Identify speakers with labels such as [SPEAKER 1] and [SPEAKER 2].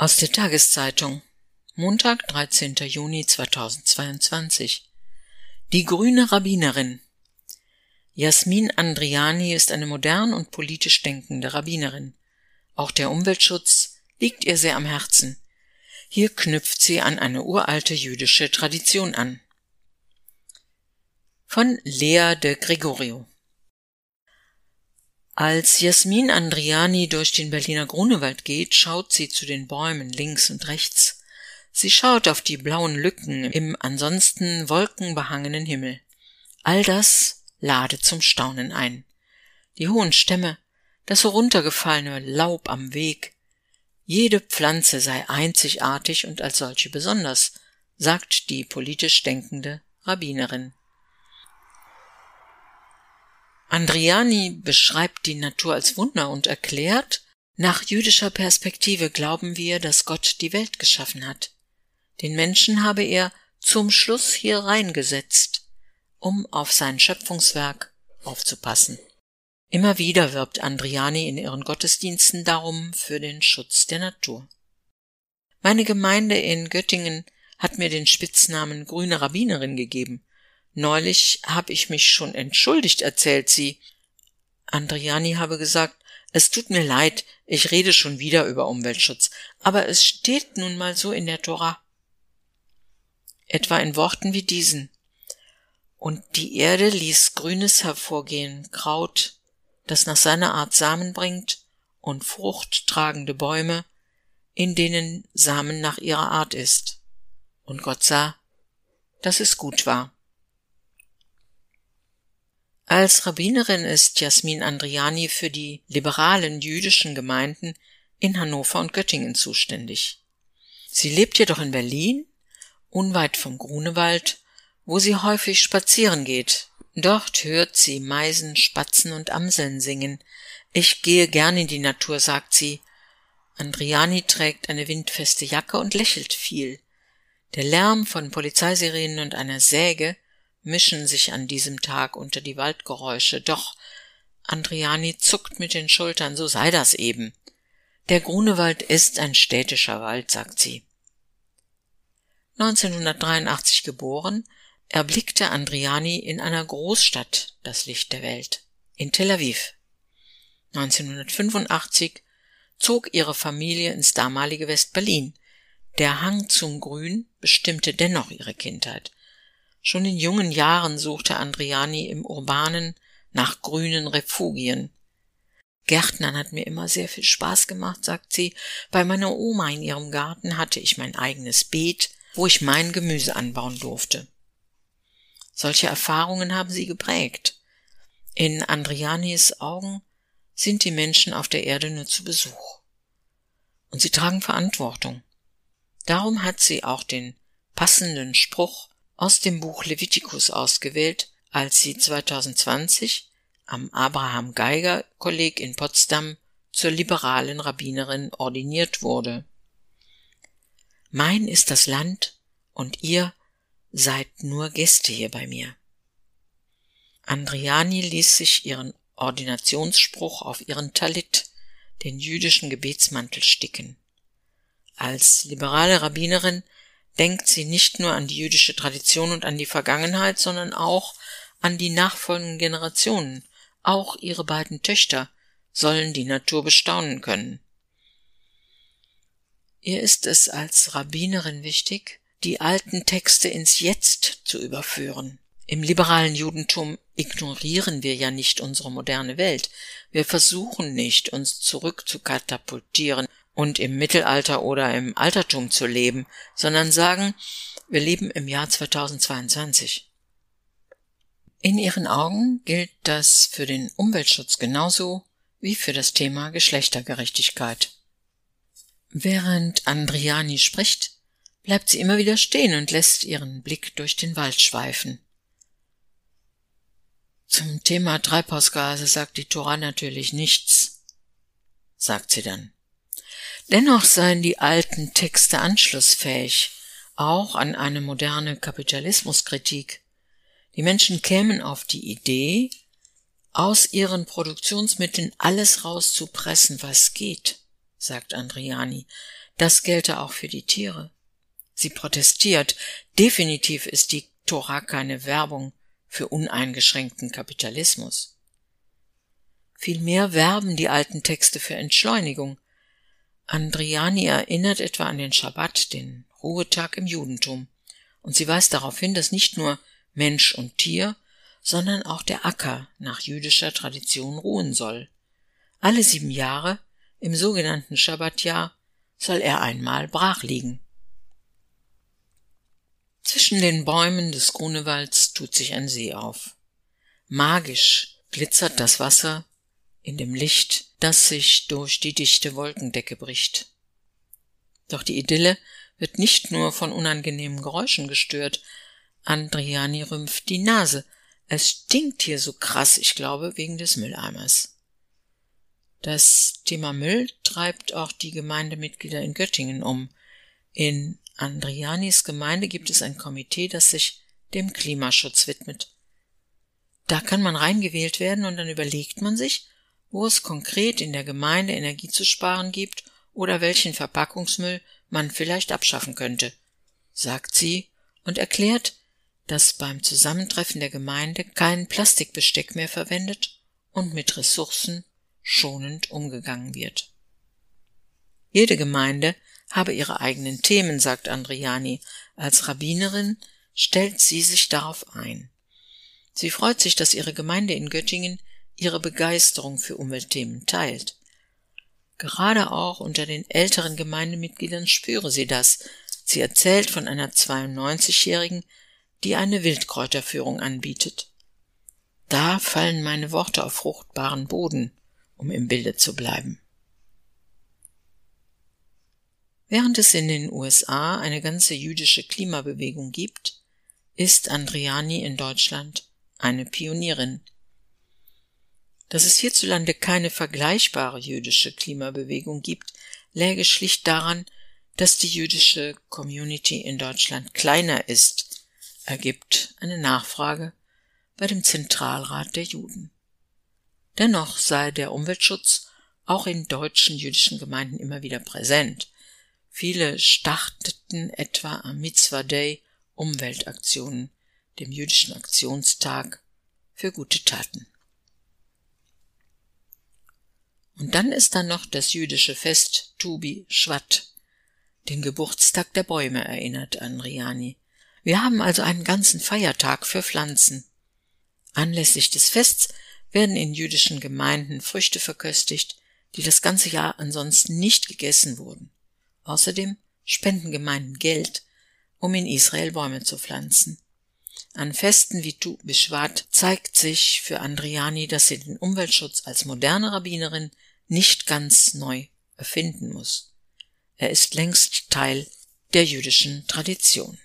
[SPEAKER 1] Aus der Tageszeitung Montag, 13. Juni 2022 Die grüne Rabbinerin Jasmin Andriani ist eine modern und politisch denkende Rabbinerin. Auch der Umweltschutz liegt ihr sehr am Herzen. Hier knüpft sie an eine uralte jüdische Tradition an. Von Lea de Gregorio als Jasmin Andriani durch den Berliner Grunewald geht, schaut sie zu den Bäumen links und rechts. Sie schaut auf die blauen Lücken im ansonsten wolkenbehangenen Himmel. All das lade zum Staunen ein. Die hohen Stämme, das heruntergefallene Laub am Weg. Jede Pflanze sei einzigartig und als solche besonders, sagt die politisch denkende Rabbinerin. Andriani beschreibt die Natur als Wunder und erklärt, nach jüdischer Perspektive glauben wir, dass Gott die Welt geschaffen hat. Den Menschen habe er zum Schluss hier reingesetzt, um auf sein Schöpfungswerk aufzupassen. Immer wieder wirbt Andriani in ihren Gottesdiensten darum für den Schutz der Natur. Meine Gemeinde in Göttingen hat mir den Spitznamen Grüne Rabbinerin gegeben, Neulich habe ich mich schon entschuldigt, erzählt sie. Andriani habe gesagt, es tut mir leid, ich rede schon wieder über Umweltschutz, aber es steht nun mal so in der Tora. Etwa in Worten wie diesen. Und die Erde ließ Grünes hervorgehen, Kraut, das nach seiner Art Samen bringt, und fruchttragende Bäume, in denen Samen nach ihrer Art ist. Und Gott sah, dass es gut war. Als Rabbinerin ist Jasmin Andriani für die liberalen jüdischen Gemeinden in Hannover und Göttingen zuständig. Sie lebt jedoch in Berlin, unweit vom Grunewald, wo sie häufig spazieren geht. Dort hört sie Meisen, Spatzen und Amseln singen. Ich gehe gern in die Natur, sagt sie. Andriani trägt eine windfeste Jacke und lächelt viel. Der Lärm von Polizeisirenen und einer Säge mischen sich an diesem Tag unter die Waldgeräusche, doch Andriani zuckt mit den Schultern, so sei das eben. Der Grunewald ist ein städtischer Wald, sagt sie. 1983 geboren, erblickte Andriani in einer Großstadt das Licht der Welt, in Tel Aviv. 1985 zog ihre Familie ins damalige West-Berlin. Der Hang zum Grün bestimmte dennoch ihre Kindheit. Schon in jungen Jahren suchte Andriani im Urbanen nach grünen Refugien. Gärtnern hat mir immer sehr viel Spaß gemacht, sagt sie. Bei meiner Oma in ihrem Garten hatte ich mein eigenes Beet, wo ich mein Gemüse anbauen durfte. Solche Erfahrungen haben sie geprägt. In Andrianis Augen sind die Menschen auf der Erde nur zu Besuch. Und sie tragen Verantwortung. Darum hat sie auch den passenden Spruch aus dem Buch Levitikus ausgewählt, als sie 2020 am Abraham Geiger Kolleg in Potsdam zur liberalen Rabbinerin ordiniert wurde. Mein ist das Land und ihr seid nur Gäste hier bei mir. Andriani ließ sich ihren Ordinationsspruch auf ihren Talit, den jüdischen Gebetsmantel, sticken. Als liberale Rabbinerin denkt sie nicht nur an die jüdische Tradition und an die Vergangenheit, sondern auch an die nachfolgenden Generationen. Auch ihre beiden Töchter sollen die Natur bestaunen können. Ihr ist es als Rabbinerin wichtig, die alten Texte ins Jetzt zu überführen. Im liberalen Judentum ignorieren wir ja nicht unsere moderne Welt. Wir versuchen nicht, uns zurückzukatapultieren und im Mittelalter oder im Altertum zu leben, sondern sagen, wir leben im Jahr 2022. In ihren Augen gilt das für den Umweltschutz genauso wie für das Thema Geschlechtergerechtigkeit. Während Andriani spricht, bleibt sie immer wieder stehen und lässt ihren Blick durch den Wald schweifen. Zum Thema Treibhausgase sagt die Tora natürlich nichts, sagt sie dann. Dennoch seien die alten Texte anschlussfähig, auch an eine moderne Kapitalismuskritik. Die Menschen kämen auf die Idee, aus ihren Produktionsmitteln alles rauszupressen, was geht, sagt Andriani. Das gelte auch für die Tiere. Sie protestiert. Definitiv ist die Tora keine Werbung für uneingeschränkten Kapitalismus. Vielmehr werben die alten Texte für Entschleunigung. Andriani erinnert etwa an den Schabbat, den Ruhetag im Judentum, und sie weist darauf hin, dass nicht nur Mensch und Tier, sondern auch der Acker nach jüdischer Tradition ruhen soll. Alle sieben Jahre, im sogenannten Schabbatjahr, soll er einmal brach liegen. Zwischen den Bäumen des Grunewalds tut sich ein See auf. Magisch glitzert das Wasser in dem Licht, das sich durch die dichte Wolkendecke bricht. Doch die Idylle wird nicht nur von unangenehmen Geräuschen gestört. Andriani rümpft die Nase. Es stinkt hier so krass, ich glaube, wegen des Mülleimers. Das Thema Müll treibt auch die Gemeindemitglieder in Göttingen um. In Andrianis Gemeinde gibt es ein Komitee, das sich dem Klimaschutz widmet. Da kann man reingewählt werden und dann überlegt man sich, wo es konkret in der Gemeinde Energie zu sparen gibt oder welchen Verpackungsmüll man vielleicht abschaffen könnte, sagt sie und erklärt, dass beim Zusammentreffen der Gemeinde kein Plastikbesteck mehr verwendet und mit Ressourcen schonend umgegangen wird. Jede Gemeinde habe ihre eigenen Themen, sagt Andriani. Als Rabbinerin stellt sie sich darauf ein. Sie freut sich, dass ihre Gemeinde in Göttingen ihre Begeisterung für Umweltthemen teilt. Gerade auch unter den älteren Gemeindemitgliedern spüre sie das. Sie erzählt von einer 92-Jährigen, die eine Wildkräuterführung anbietet. Da fallen meine Worte auf fruchtbaren Boden, um im Bilde zu bleiben. Während es in den USA eine ganze jüdische Klimabewegung gibt, ist Andriani in Deutschland eine Pionierin. Dass es hierzulande keine vergleichbare jüdische Klimabewegung gibt, läge schlicht daran, dass die jüdische Community in Deutschland kleiner ist, ergibt eine Nachfrage bei dem Zentralrat der Juden. Dennoch sei der Umweltschutz auch in deutschen jüdischen Gemeinden immer wieder präsent. Viele starteten etwa am Mitzvah Day Umweltaktionen, dem jüdischen Aktionstag für gute Taten. Und dann ist da noch das jüdische Fest Tubi Shvat, den Geburtstag der Bäume erinnert an Riani. Wir haben also einen ganzen Feiertag für Pflanzen. Anlässlich des Fests werden in jüdischen Gemeinden Früchte verköstigt, die das ganze Jahr ansonsten nicht gegessen wurden. Außerdem spenden Gemeinden Geld, um in Israel Bäume zu pflanzen. An Festen wie Tu Bishvat zeigt sich für Andriani, dass sie den Umweltschutz als moderne Rabbinerin nicht ganz neu erfinden muss. Er ist längst Teil der jüdischen Tradition.